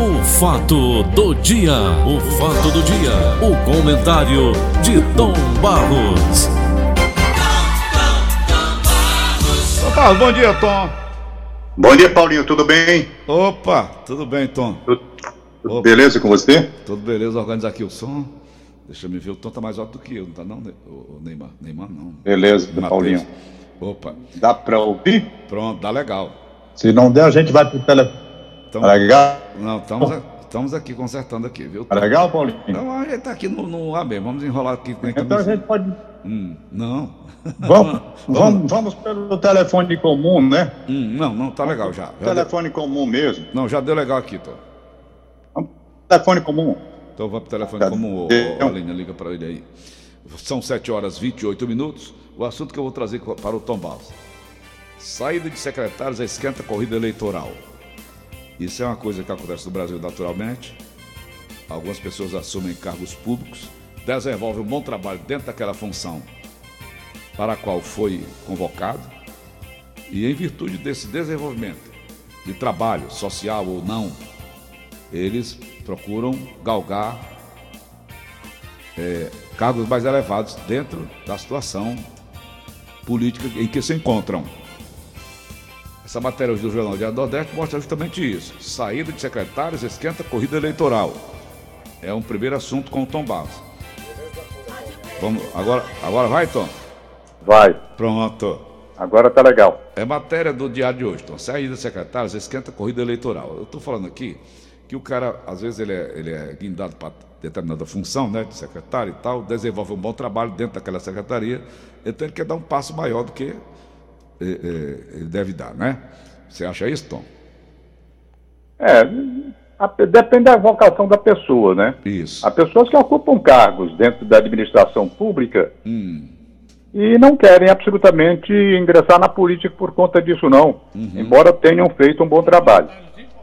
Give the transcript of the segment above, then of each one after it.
O fato do dia, o fato do dia, o comentário de Tom Barros. Tom Barros, bom dia, Tom. Bom dia, Paulinho, tudo bem? Opa, tudo bem, Tom? Tudo, tudo beleza com você? Tudo beleza, organizar aqui o som. Deixa eu me ver, o Tom tá mais alto do que eu, não tá não, o Neymar? Neymar não. Beleza, Paulinho. Opa. Dá pra ouvir? Pronto, dá legal. Se não der, a gente vai pro telefone. Então, Tá legal? Não, estamos, estamos aqui consertando aqui, viu? Tá legal, Paulinho? Não, a gente tá aqui no, no mesmo, vamos enrolar aqui. com a Então a gente pode. Hum, não. Vamos, vamos, vamos pelo telefone comum, né? Hum, não, não, tá legal já. já deu, Telefone comum mesmo. não, já deu legal aqui, Tom. Vamos pro Telefone comum. Então vamos pro telefone Tá. o, Eu- a Aline liga para ele aí. São 7 horas e 28 minutos. O assunto que eu vou trazer para o Tom Barros. Saída de secretários esquenta a corrida eleitoral. Isso é uma coisa que acontece no Brasil naturalmente. Algumas pessoas assumem cargos públicos, desenvolvem um bom trabalho dentro daquela função para a qual foi convocado. E em virtude desse desenvolvimento de trabalho, social ou não, eles procuram galgar é, cargos mais elevados dentro da situação política em que se encontram. Essa matéria hoje do Jornal Diário do Nordeste mostra justamente isso. Saída de secretários esquenta corrida eleitoral. É um primeiro assunto com o Tom Barros. Vamos, agora, agora vai, Tom? Vai. Pronto. Agora tá legal. É matéria do diário de hoje, então. Saída de secretários esquenta corrida eleitoral. Eu estou falando aqui que o cara, às vezes, ele é, ele é guindado para determinada função, né, de secretário e tal, desenvolve um bom trabalho dentro daquela secretaria, então ele quer dar um passo maior do que ele deve dar, né? Você acha isso, Tom? É, depende da vocação da pessoa, né? Isso. Há pessoas que ocupam cargos dentro da administração pública Hum, e não querem absolutamente ingressar na política por conta disso, não, embora tenham feito um bom trabalho.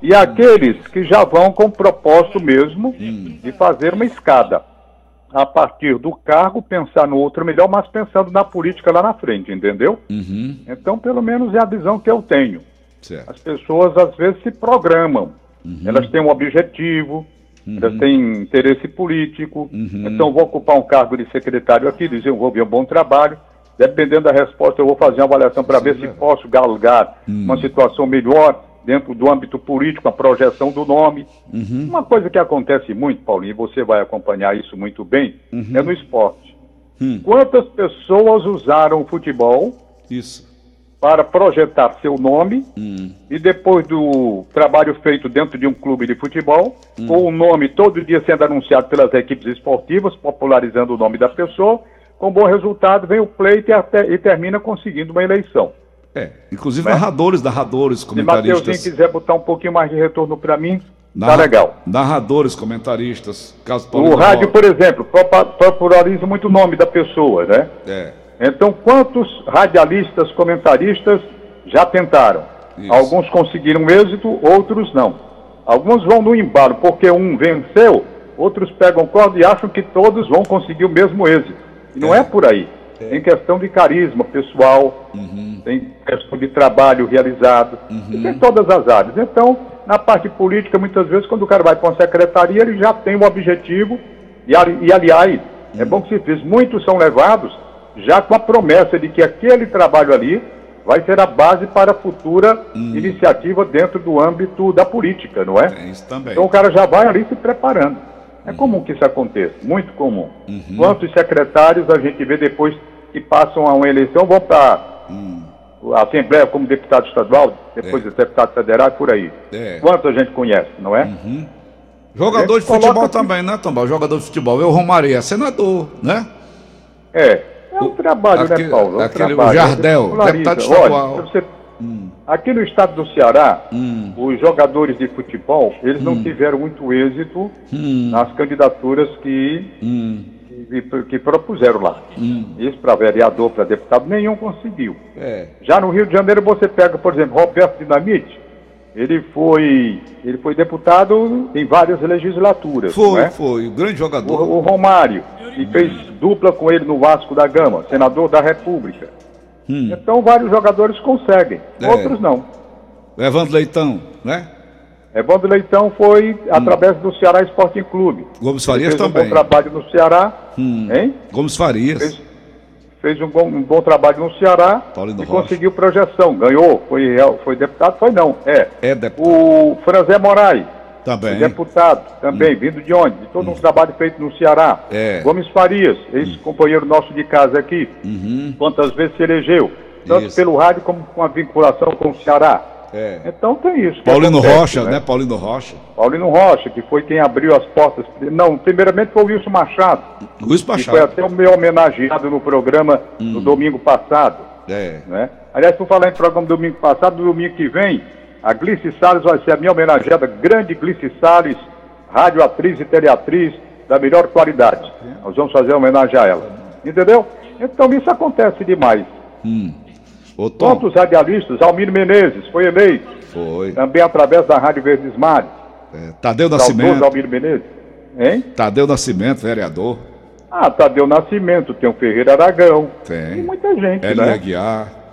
E aqueles que já vão com o propósito mesmo de fazer uma escada. A partir do cargo, pensar no outro melhor, mas pensando na política lá na frente, entendeu? uhum, Então, pelo menos é a visão que eu tenho. certo. As pessoas às vezes se programam. Elas têm um objetivo, elas têm interesse político. Então, vou ocupar um cargo de secretário aqui, desenvolver um bom trabalho. Dependendo da resposta, eu vou fazer uma avaliação para ver se posso galgar uma situação melhor dentro do âmbito político, a projeção do nome. Uma coisa que acontece muito, Paulinho, e você vai acompanhar isso muito bem, é no esporte. Hum. Quantas pessoas usaram o futebol Isso. para projetar seu nome e depois do trabalho feito dentro de um clube de futebol, com o nome todo dia sendo anunciado pelas equipes esportivas, popularizando o nome da pessoa, com bom resultado vem o pleito e, até, e termina conseguindo uma eleição. É, inclusive narradores, narradores, Se Mateuzinho comentaristas. quiser botar um pouquinho mais de retorno para mim, tá narra- legal. Narradores, comentaristas, caso O rádio, por exemplo, populariza muito o nome da pessoa, né? É, Então, quantos radialistas, comentaristas já tentaram? Isso. Alguns conseguiram êxito, outros não. Alguns vão no embalo, porque um venceu, outros pegam corda e acham que todos vão conseguir o mesmo êxito. E não É. é, por aí. Tem questão de carisma pessoal, Uhum. tem questão de trabalho realizado, e tem todas as áreas. Então, na parte política, muitas vezes, quando o cara vai para uma secretaria, ele já tem um objetivo, e, ali- e aliás, é bom que se fez, muitos são levados já com a promessa de que aquele trabalho ali vai ser a base para a futura iniciativa dentro do âmbito da política, não é? tem isso também. Então o cara já vai ali se preparando. É comum que isso aconteça, muito comum. Quantos secretários a gente vê depois que passam a uma eleição, vão para a Assembleia como deputado estadual, depois É. de deputado federal e por aí. É. Quanto a gente conhece, não é? Jogador de Coloca futebol aqui. também, né, Tombal? Jogador de futebol. Eu, Romaria, senador, né? É. É um trabalho, né, Paulo? É um aquele- o trabalho. Jardel, deputado Olha, estadual. você- Aqui no estado do Ceará, Hum. os jogadores de futebol, eles não tiveram muito êxito Hum. nas candidaturas que que, que propuseram lá. Isso para vereador, para deputado, nenhum conseguiu. É. Já no Rio de Janeiro você pega, por exemplo, Roberto Dinamite, ele foi, ele foi deputado em várias legislaturas. Foi, é? foi. Grande jogador. O, o Romário, que fez dupla com ele no Vasco da Gama, senador da República. Então vários jogadores conseguem, É. outros não. Evandro Leitão, né? Evandro Leitão foi através do Ceará Sporting Clube. Gomes Farias fez um também. bom trabalho no Ceará, hein? Gomes Farias. Fez, fez um, bom, um bom trabalho no Ceará Paulino e Rocha. conseguiu projeção, ganhou, foi, foi deputado, foi não, é. É deputado. O Franzé Moraes, Também. deputado, também, vindo de onde? De todo um trabalho feito no Ceará. É. Gomes Farias, ex-companheiro nosso de casa aqui, quantas vezes se elegeu, tanto Uhum. Isso. pelo rádio como com a vinculação com o Ceará. É. Então tem isso. Paulino acontece, Rocha, né? Paulino Rocha. Paulino Rocha, que foi quem abriu as portas. Não, primeiramente foi o Wilson Machado, Luiz que foi Machado. até o meu homenageado no programa no domingo passado. É. Né? Aliás, por falar em programa do domingo passado, no domingo que vem, a Glice Salles vai ser a minha homenageada, grande Glice Salles, radioatriz e teleatriz da melhor qualidade. Nós vamos fazer homenagem a ela. Entendeu? Então isso acontece demais. Ô, Tom. Quantos radialistas? Almir Menezes foi eleito, Foi. também através da Rádio Verdes Mares. É, Tadeu Nascimento. Almir Menezes. Hein? Tadeu Nascimento, vereador. Ah, Tadeu Nascimento, tem o Ferreira Aragão. Tem. Tem muita gente, Elia né? Aguiar.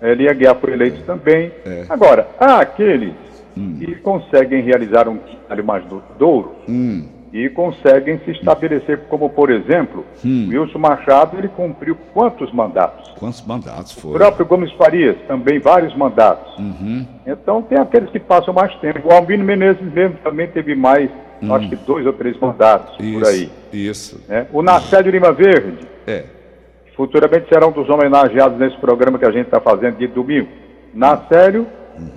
Elia Guiar foi eleito também. É. Agora, há aqueles Hum. que conseguem realizar um trabalho mais du- duro Hum. e conseguem se estabelecer, como por exemplo, Hum. Wilson Machado, ele cumpriu quantos mandatos? Quantos mandatos O foi? próprio Gomes Farias, também vários mandatos. Uhum. Então tem aqueles que passam mais tempo. O Albino Menezes mesmo também teve mais, acho que dois ou três mandatos Hum. Isso. por aí. Isso. né? O Nacélio Lima Verde, É. futuramente será um dos homenageados nesse programa que a gente está fazendo de domingo. Nacélio,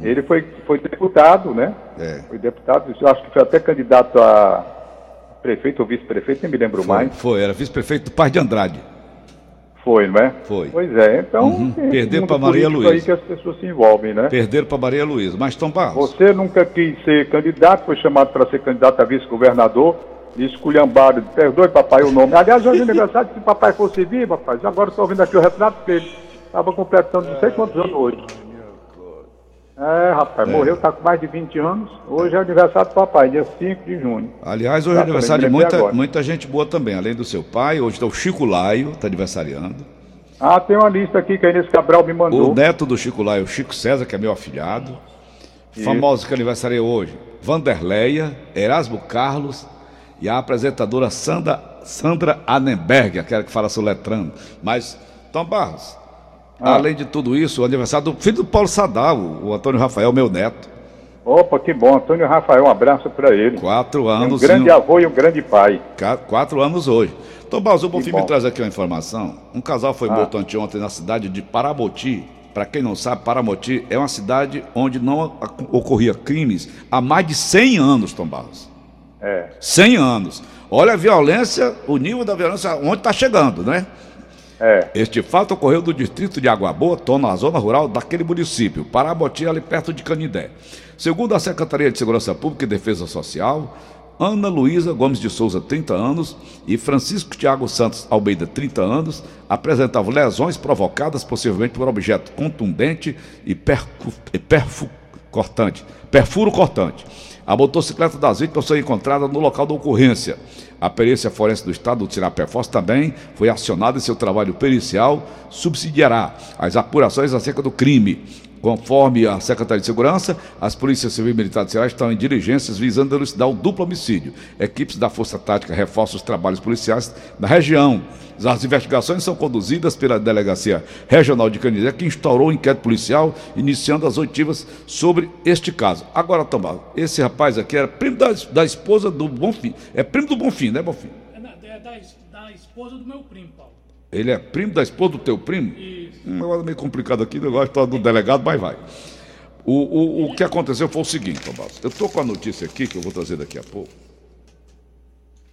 ele foi, foi deputado, né? Uhum. É. Foi deputado, eu acho que foi até candidato a prefeito ou vice-prefeito, nem me lembro Foi, mais. foi, era vice-prefeito do Paz de Andrade. Foi, não é? Foi. Pois é, então Uhum. mundo pra Maria Luísa. aí que as pessoas se envolvem, né? Perderam para Maria Luísa. Mas Tom Barros. Você nunca quis ser candidato, foi chamado para ser candidato a vice-governador, e esculhambaram, perdoe papai o nome. Aliás, hoje é aniversário, se papai fosse vivo, rapaz, agora estou ouvindo aqui o retrato dele. Estava completando não sei quantos anos hoje. É, rapaz, morreu, está com mais de 20 anos. Hoje é aniversário do papai, dia 5 de junho. Aliás, hoje é Exatamente, aniversário de muita, agora. muita gente boa também. Além do seu pai, hoje está o Chico Laio, está aniversariando. Ah, tem uma lista aqui que a Inês Cabral me mandou. O neto do Chico Laio, o Chico César, que é meu afilhado. Famosos que aniversaria hoje. Vanderleia, Erasmo Carlos e a apresentadora Sandra, Sandra Annenberg, aquela que fala soletrando. Mas, Tom Barros, Ah. além de tudo isso, o aniversário do filho do Paulo Sadal, o Antônio Rafael, meu neto. Opa, que bom. Antônio Rafael, um abraço para ele. Quatro É um anos. grande um- avô e um grande pai. Quatro anos hoje. Tom Barros, o Bonfim bom. me traz aqui uma informação. Um casal foi Ah. morto anteontem na cidade de Paramoti. Para quem não sabe, Paramoti é uma cidade onde não ocorria crimes há mais de 100 anos, Tom Barros. É. 100 anos. Olha a violência, o nível da violência, onde está chegando, né? É. Este fato ocorreu no distrito de Água Boa, tô na zona rural daquele município, Paramoti, ali perto de Canindé. Segundo a Secretaria de Segurança Pública e Defesa Social, Ana Luísa Gomes de Souza, 30 anos, e Francisco Tiago Santos Almeida, 30 anos, apresentavam lesões provocadas possivelmente por objeto contundente e, percu- e perfu- cortante, perfuro cortante. A motocicleta das vítimas foi encontrada no local da ocorrência. A perícia forense do estado do Tirapé-Foz também foi acionada e seu trabalho pericial subsidiará as apurações acerca do crime. Conforme a Secretaria de Segurança, as polícias civil e militar de Ceará estão em diligências visando elucidar o duplo homicídio. Equipes da Força Tática reforçam os trabalhos policiais na região. As investigações são conduzidas pela Delegacia Regional de Canindé, que instaurou o inquérito policial, iniciando as oitivas sobre este caso. Agora, Tomás, esse rapaz aqui era primo da, da esposa do Bonfim. É primo do Bonfim, né, Bonfim? É, é da, da esposa do meu primo, Paulo. Ele é primo da esposa do teu primo? Isso. Um negócio meio complicado aqui, negócio está do delegado, mas vai. O, o, o que aconteceu foi o seguinte, Tomás. Eu estou com a notícia aqui, que eu vou trazer daqui a pouco.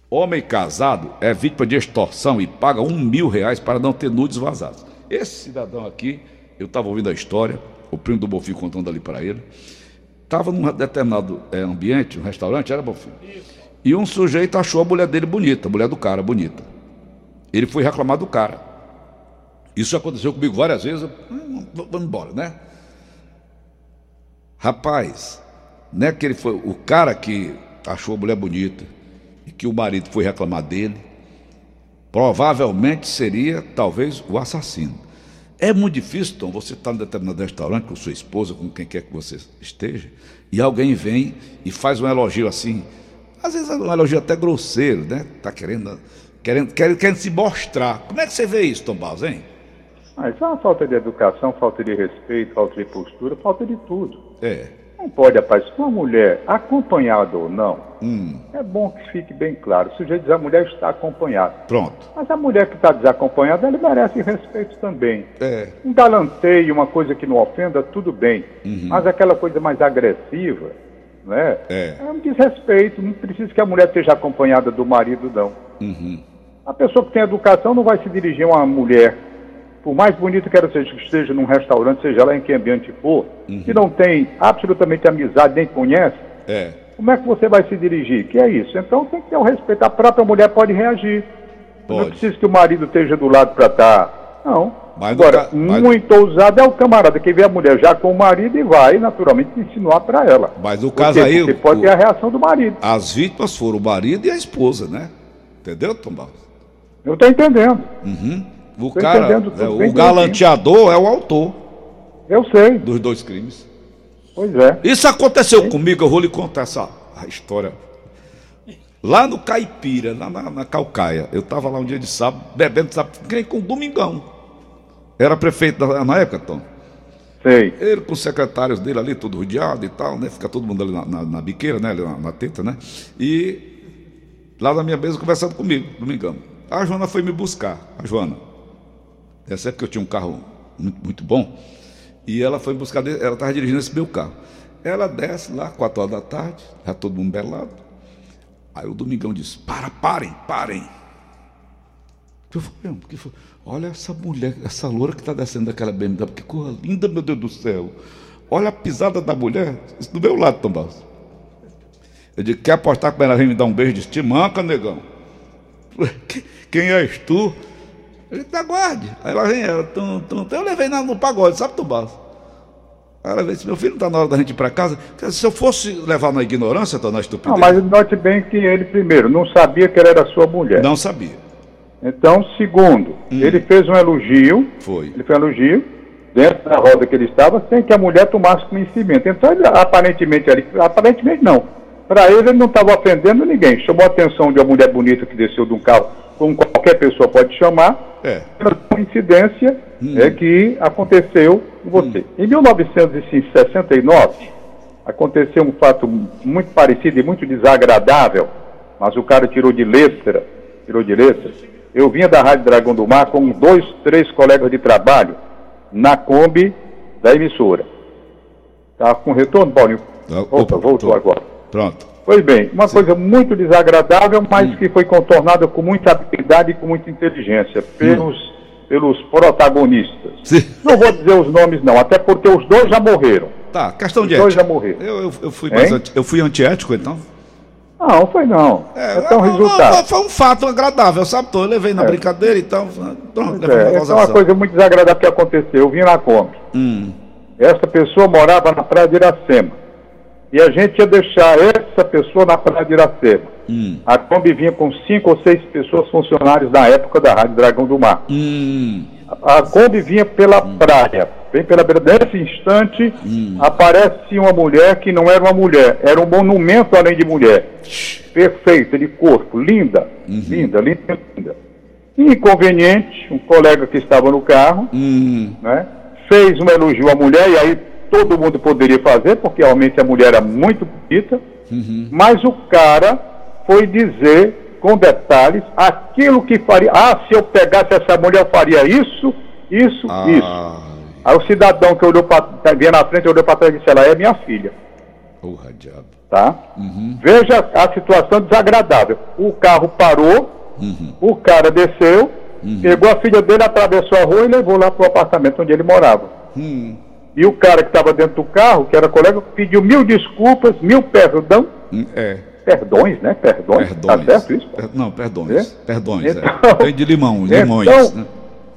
Homem casado é vítima de extorsão e paga um mil reais para não ter nudes vazados. Esse cidadão aqui, eu estava ouvindo a história, o primo do Bonfim contando ali para ele, estava num determinado eh, ambiente, um restaurante, era Bonfim, e um sujeito achou a mulher dele bonita, a mulher do cara bonita. Ele foi reclamar do cara. Isso aconteceu comigo várias vezes. "Hum, Vamos embora, né? Rapaz, né que ele foi o cara que achou a mulher bonita e que o marido foi reclamar dele, provavelmente seria talvez o assassino. É muito difícil, Tom, você estar tá em determinado restaurante com sua esposa, com quem quer que você esteja, e alguém vem e faz um elogio assim. Às vezes é um elogio até grosseiro, né? Está querendo, querendo, querendo, querendo se mostrar. Como é que você vê isso, Tom Barros, hein? Ah, isso é uma falta de educação, falta de respeito, falta de postura, falta de tudo. É. Não pode, rapaz, uma mulher, acompanhada ou não, Hum, é bom que fique bem claro. O sujeito diz a mulher está acompanhada. pronto. Mas a mulher que está desacompanhada, ela merece respeito também. É. Um galanteio, uma coisa que não ofenda, tudo bem. Mas aquela coisa mais agressiva, né? É. um desrespeito. Não precisa que a mulher esteja acompanhada do marido, não. Uhum. A pessoa que tem educação não vai se dirigir a uma mulher, por mais bonita que ela seja, que esteja num restaurante, seja lá em que ambiente for, que não tem absolutamente amizade, nem conhece, É. como é que você vai se dirigir? Que é isso? Então tem que ter o respeito. A própria mulher pode reagir. Não Pode. precisa que o marido esteja do lado para estar. Não. Mas Agora, ca- mas- muito ousado é o camarada que vê a mulher já com o marido e vai, naturalmente, insinuar para ela. Mas no Por caso aí, Porque o- pode ter a reação do marido. As vítimas foram o marido e a esposa, né? Entendeu, Tom Barros? Eu estou entendendo. O Tô cara, entendendo é, o galanteador é o autor Eu sei. dos dois crimes. Pois é. Isso aconteceu comigo, eu vou lhe contar essa a história. Lá no Caipira, lá na, na Calcaia, eu estava lá um dia de sábado, bebendo, sabe, com domingão. Era prefeito da- na época, Tom. Sei. Ele com os secretários dele ali, todo rodeado e tal, né? Fica todo mundo ali na, na- na biqueira, né? Ali na, na teta, né? E lá na minha mesa conversando comigo, domingão. A Joana foi me buscar, a Joana. Essa época eu tinha um carro muito, muito bom. E ela foi buscar, ela estava dirigindo esse meu carro. Ela desce lá, quatro horas da tarde, já todo mundo belado. Aí o Domingão disse: Para, parem, parem. Foi, o que foi? Olha essa mulher, essa loura que está descendo daquela BMW, que coisa linda, meu Deus do céu. Olha a pisada da mulher, isso do meu lado, Tom Barros. Eu disse, quer apostar com ela vem me dar um beijo? Disse, te manca, negão. "Que- Quem és tu? Ele disse, aguarde. Aí lá vem ela, tum, tum, tum. Eu levei na- no pagode, sabe, Tom Barros? Aí ela disse, meu filho, não está na hora da gente ir para casa. Se eu fosse levar na ignorância, tô na estupidez, Não, mas note bem que ele, primeiro, não sabia que ela era sua mulher. não sabia. Então, segundo, ele fez um elogio, Foi. ele fez um elogio dentro da roda que ele estava, sem que a mulher tomasse conhecimento. Então, ele, aparentemente, ali, aparentemente não. Para ele, ele não estava ofendendo ninguém. Chamou a atenção de uma mulher bonita que desceu de um carro, como qualquer pessoa pode chamar, É. pela coincidência é que aconteceu com você. Em 1969, aconteceu um fato muito parecido e muito desagradável, mas o cara tirou de letra, tirou de letra. Eu vinha da Rádio Dragão do Mar com dois, três colegas de trabalho na Kombi da emissora. Tá com retorno, Paulinho? Volta, opa, voltou agora. Pronto. Pois bem, uma coisa muito desagradável, mas que foi contornada com muita habilidade e com muita inteligência pelos, pelos protagonistas. Sim. Não vou dizer os nomes não, até porque os dois já morreram. Tá, questão de Os dois ética. já morreram. Eu, eu, eu fui anti, eu fui antiético, então? Não, foi não. É, então, não, resultado. não, foi um fato agradável, sabe? Eu levei na É. brincadeira, então. Pronto, Pois é, então gozação. uma coisa muito desagradável que aconteceu. Eu vim na Kombi. Hum, Essa pessoa morava na Praia de Iracema. E a gente ia deixar essa pessoa na Praia de Iracema. hum, A Kombi vinha com cinco ou seis pessoas funcionários na época da Rádio Dragão do Mar. hum. A Kombi vinha pela praia, bem pela beira. Nesse instante, aparece uma mulher que não era uma mulher, era um monumento além de mulher. Perfeita, de corpo, linda, linda, linda, linda. Inconveniente, um colega que estava no carro, Hum, né, fez um elogio à mulher, e aí todo mundo poderia fazer, porque realmente a mulher era muito bonita, mas o cara foi dizer com detalhes aquilo que faria. Ah, se eu pegasse essa mulher, eu faria isso, isso, isso. ah, Aí o cidadão que olhou para vinha na frente, olhou para trás e disse, ela é minha filha, porra, diabo. tá? Veja a situação desagradável. O carro parou, o cara desceu, pegou a filha dele, atravessou a rua e levou lá para o apartamento onde ele morava. E o cara que estava dentro do carro, que era colega, pediu mil desculpas, mil perdão, hum, é, perdões, né? Perdões. perdões. Tá certo isso? Per- Não, perdões. É? Perdões, Então- é. De limão, limões. Então, né?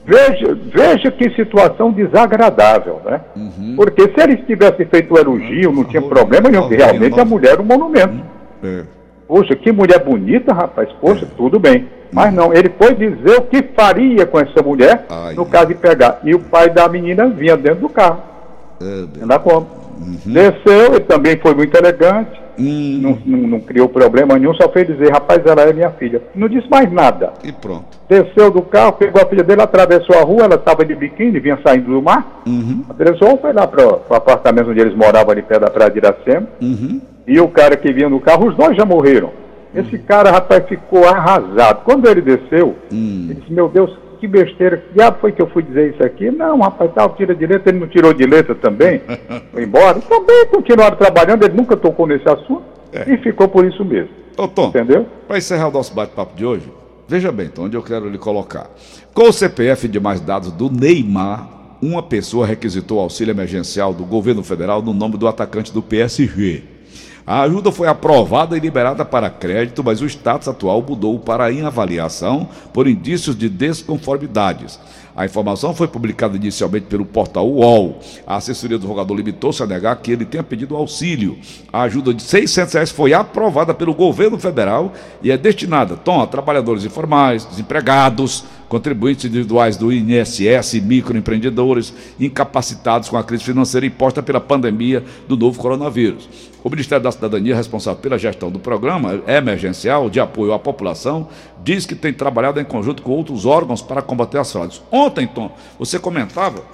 veja, veja que situação desagradável, né? Uhum. Porque se eles tivessem feito o elogio, não tinha problema nenhum, porque realmente a mulher era um monumento. É. Poxa, que mulher bonita, rapaz. Poxa, tudo bem. Mas não, ele foi dizer o que faria com essa mulher Ai, no caso de pegar. E o pai da menina vinha dentro do carro. É, bem. Ela como? Desceu, ele também foi muito elegante, Hum, não, não- não criou problema nenhum, só fez dizer, rapaz, ela é minha filha. Não disse mais nada. e pronto. Desceu do carro, pegou a filha dele, atravessou a rua, ela estava de biquíni, vinha saindo do mar. Uhum, Atravessou, foi lá para o apartamento onde eles moravam ali perto da praia de Iracema. uhum. E o cara que vinha no carro, os dois já morreram. Esse cara, rapaz, ficou arrasado. Quando ele desceu, ele disse, meu Deus, que besteira, que diabo foi que eu fui dizer isso aqui? Não, rapaz, tal, tira de letra, ele não tirou de letra também, foi embora. Também continuaram trabalhando, ele nunca tocou nesse assunto e ficou por isso mesmo. Ô, Tom, Entendeu? para encerrar o nosso bate-papo de hoje, veja bem, Tom, onde eu quero lhe colocar. Com o CPF de mais dados do Neymar, uma pessoa requisitou auxílio emergencial do governo federal no nome do atacante do PSG. A ajuda foi aprovada e liberada para crédito, mas o status atual mudou para inavaliação por indícios de desconformidades. A informação foi publicada inicialmente pelo portal UOL. A assessoria do jogador limitou-se a negar que ele tenha pedido auxílio. A ajuda de 600 reais foi aprovada pelo governo federal e é destinada, Tom, a trabalhadores informais, desempregados, contribuintes individuais do INSS, microempreendedores, incapacitados com a crise financeira imposta pela pandemia do novo coronavírus. O Ministério da Cidadania, responsável pela gestão do programa emergencial de apoio à população, diz que tem trabalhado em conjunto com outros órgãos para combater as fraudes. Ontem, Tom, você comentava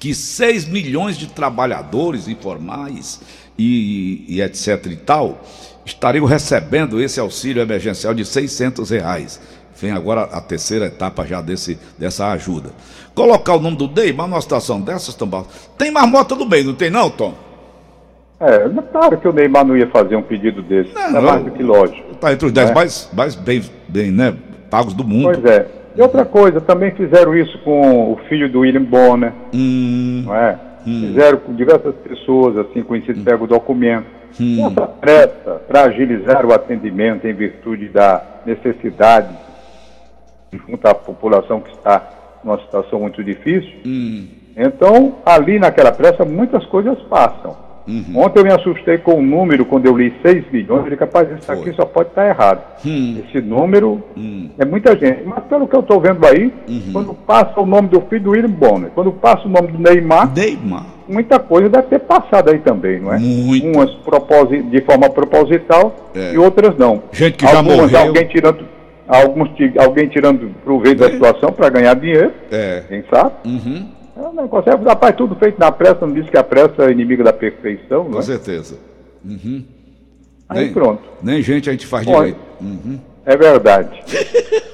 que 6 milhões de trabalhadores informais e, e etc e tal estariam recebendo esse auxílio emergencial de 600 reais. Vem agora a terceira etapa já desse, dessa ajuda. Colocar o nome do Neymar numa situação dessas, Barros, tem marmota no meio, não tem não, Tom? É, mas claro que o Neymar não ia fazer um pedido desse. Não, é mais do que lógico. Está entre os 10 É. mais, mais bem, bem né, pagos do mundo. Pois é. E outra coisa, também fizeram isso com o filho do William Bonner, Hum, não é? Fizeram com diversas pessoas, assim, conhecidos, pega o documento. Essa pressa para agilizar o atendimento em virtude da necessidade junto à população que está numa situação muito difícil. Então, ali naquela pressa, muitas coisas passam. Ontem eu me assustei com o número, quando eu li 6 milhões, eu falei, capaz, isso aqui só pode estar errado. Esse número é muita gente. Mas pelo que eu estou vendo aí, quando passa o nome do filho do William Bonner, quando passa o nome do Neymar, Neymar. muita coisa deve ter passado aí também, não é? Muita. Umas de forma proposital É. e outras não. Gente que já Algumas, morreu. Alguém tirando, alguns, alguém tirando proveito da situação para ganhar dinheiro, É. quem sabe? Uhum, É um negócio, é, rapaz, tudo feito na pressa, não diz que a pressa é inimiga da perfeição, não com é? certeza. Uhum. Aí Nem- pronto, Nem gente a gente faz Olha. direito. Uhum. é verdade.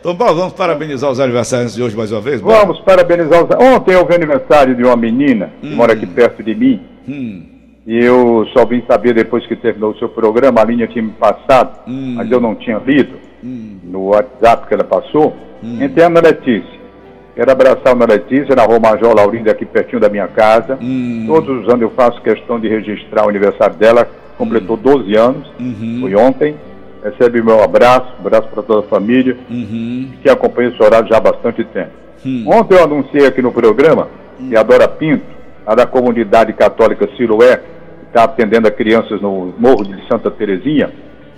Então, bom, vamos parabenizar os aniversários de hoje mais uma vez? Bora? Vamos parabenizar os... Ontem houve aniversário de uma menina que mora aqui perto de mim. Hum, E eu só vim saber depois que terminou o seu programa, a linha tinha me passado, mas eu não tinha lido no WhatsApp que ela passou. Entrei a Ana Letícia. Quero abraçar a Ana Letícia na Rua Major Laurinda, aqui pertinho da minha casa. Todos os anos eu faço questão de registrar o aniversário dela. Completou 12 anos, foi ontem. Recebe meu abraço, abraço para toda a família, uhum, que acompanha esse horário já há bastante tempo. Ontem eu anunciei aqui no programa que a Dora Pinto, a da comunidade católica Siloé, está atendendo a crianças no Morro de Santa Terezinha,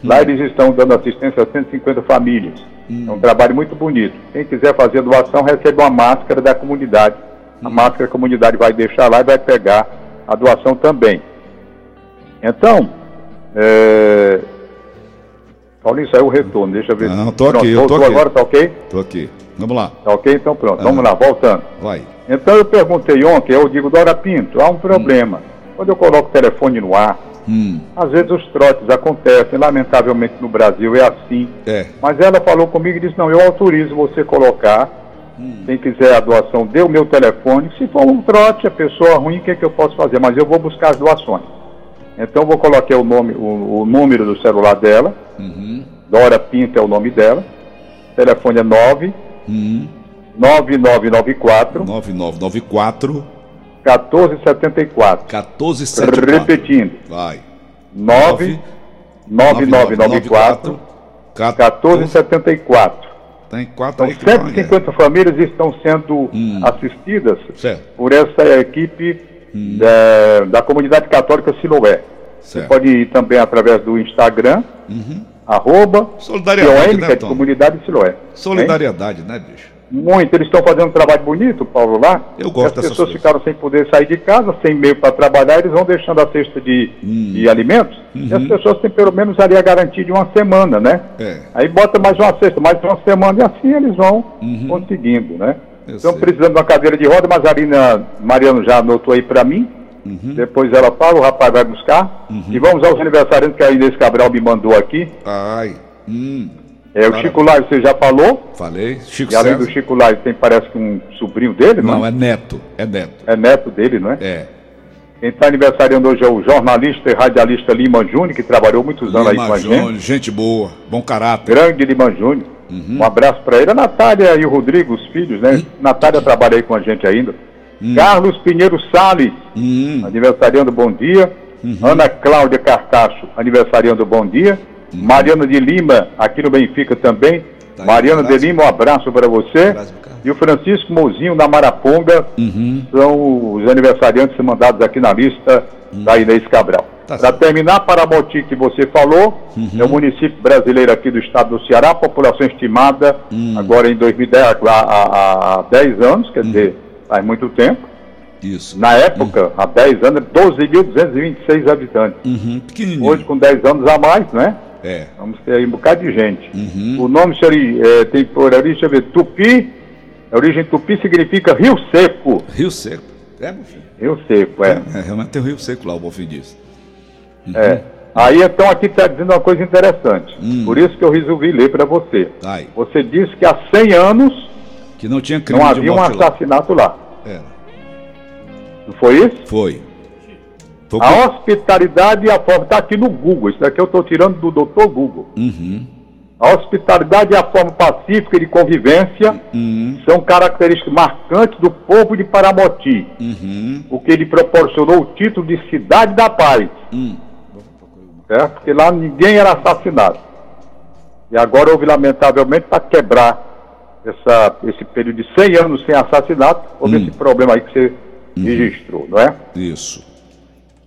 lá eles estão dando assistência a 150 famílias. É um trabalho muito bonito. Quem quiser fazer doação, recebe uma máscara da comunidade. A máscara a comunidade vai deixar lá e vai pegar a doação também. Então, é... Paulinho, saiu o retorno, deixa eu ver. Não, tô aqui, Pronto, eu tô aqui. agora, tá ok? Tô aqui. Vamos lá. Tá ok? Então pronto, Ah. vamos lá, voltando. Vai. Então eu perguntei ontem, eu digo, Dora Pinto, há um problema. Quando eu coloco o telefone no ar, Hum, às vezes os trotes acontecem, lamentavelmente no Brasil é assim. é. Mas ela falou comigo e disse, não, eu autorizo você colocar. Quem quiser a doação, dê o meu telefone. Se for um trote, a pessoa ruim, o que, é que eu posso fazer? Mas eu vou buscar as doações. Então eu vou colocar o, nome, o, o número do celular dela. Uhum, Dora Pinto é o nome dela. O telefone é 9 uhum. 9994 9994 1474. 1474. Repetindo, Vai. 9 9994 1474. Tem quatro Então, aí que vão, 150 famílias estão sendo Hum. assistidas é. Certo. por essa equipe da, da comunidade católica Siloé. Certo. pode ir também através do Instagram, arroba Solidariedade, né, é de comunidade Siloé. Hein? Solidariedade, né, bicho? Muito, eles estão fazendo um trabalho bonito, Paulo, lá. Eu gosto As pessoas ficaram sem poder sair de casa, sem meio para trabalhar, eles vão deixando a cesta de, Hum. de alimentos, e as pessoas têm pelo menos ali a garantia de uma semana, né? Uhum. É. Aí bota mais uma cesta, mais uma semana, e assim eles vão conseguindo, né? Eu Estão sei. precisando de uma cadeira de roda, mas a Arina Mariano já anotou aí para mim. Uhum. Depois ela fala, o rapaz vai buscar. E vamos aos aniversariantes que a Inês Cabral me mandou aqui. Ai. Hum. É, o. Chico Live você já falou. Falei. Chico E além César. do Chico Live tem parece que um sobrinho dele, não, Não, é neto. É neto. é neto dele, não é? É. Quem está aniversariando hoje é o jornalista e radialista Lima Júnior, que trabalhou muitos anos aí com Lima a gente. Júnior, gente boa, bom caráter. Grande Lima Júnior. Uhum. Um abraço para ele. A Natália e o Rodrigo, os filhos, né? Natália trabalha aí com a gente ainda. Carlos Pinheiro Salles, Hum. aniversariando bom dia. Uhum. Ana Cláudia Cartacho, aniversariando bom dia. Uhum. Mariana de Lima, aqui no Benfica também. Tá de. Lima, um abraço para você. E o Francisco Mozinho, na Maraponga, Uhum. são os aniversariantes mandados aqui na lista da Inês Cabral. Tá Para terminar, Paramoti, que você falou, é o município brasileiro aqui do estado do Ceará, população estimada agora em 2010, há, há, há 10 anos, quer dizer, faz muito tempo. Isso. Na época, há 10 anos, 12.226 habitantes. Uhum. Pequenininho. Hoje, com 10 anos a mais, né? É. Vamos ter aí um bocado de gente. Uhum. O nome senhor, é, tem por origem, deixa eu ver, Tupi, a origem Tupi significa Rio Seco. Rio Seco. É, meu filho. Rio Seco, é. É, realmente tem o Rio Seco lá, o Bonfim disse. É. Aí então aqui está dizendo uma coisa interessante. Por isso que eu resolvi ler para você. Ai. Você disse que há 100 anos Que não tinha crime não havia um morte lá. assassinato lá. É. Não foi isso? Foi. O A que- hospitalidade e a forma. Está aqui no Google. Isso daqui eu estou tirando do doutor Google. Uhum. A hospitalidade e a forma pacífica de convivência Uhum. são características marcantes do povo de Paramoti, Uhum. o que lhe proporcionou o título de Cidade da Paz. Hum. certo? Porque lá ninguém era assassinado. E agora houve, lamentavelmente, para quebrar essa, esse período de 100 anos sem assassinato, houve Hum. esse problema aí que você registrou, não é? Isso.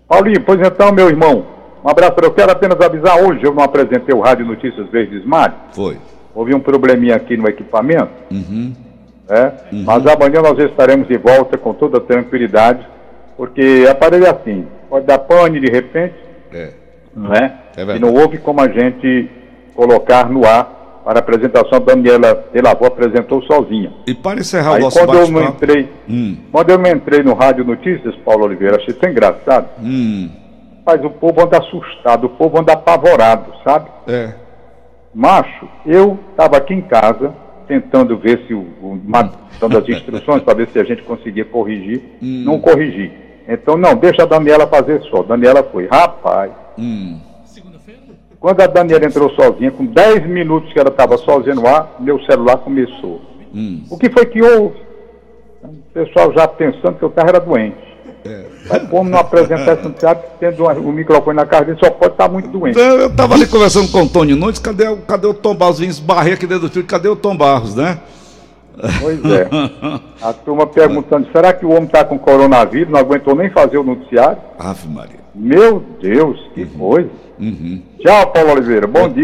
Paulinho, pois então, meu irmão, um abraço. Eu quero apenas avisar, hoje eu não apresentei o Rádio Notícias Verdes Mar, Foi. houve um probleminha aqui no equipamento, Uhum. né? Mas amanhã nós estaremos de volta com toda tranquilidade, porque aparelho é assim, pode dar pane de repente, É. não é? É e não houve como a gente colocar no ar para a apresentação. A Daniela Delavô apresentou sozinha. E para encerrar o Aí nosso quando eu entrei, Hum. quando eu não entrei no Rádio Notícias, Paulo Oliveira, achei tão engraçado. Hum. Mas o povo anda assustado, o povo anda apavorado, sabe? É. Macho, eu estava aqui em casa, tentando ver se o, o dando as instruções para ver se a gente conseguia corrigir. Não corrigi. Então, não, deixa a Daniela fazer só. Daniela foi. Rapaz, Hum. Quando a Daniela entrou sozinha, com 10 minutos que ela estava sozinha no ar, meu celular começou. Hum. O que foi que houve? O pessoal já pensando que o carro era doente. É. Mas como não apresentar esse noticiário, tendo o microfone na cara dele, só pode estar muito doente. Então, eu tava ali conversando com o Antônio Nunes, cadê, o- cadê o Tom Barros? Vim esbarrei aqui dentro do estúdio, cadê o Tom Barros, né? Pois é. A turma perguntando, será que o homem está com coronavírus? Não aguentou nem fazer o noticiário? Ave Maria. Meu Deus, que coisa. Uhum. Tchau, Paulo Oliveira. Bom dia.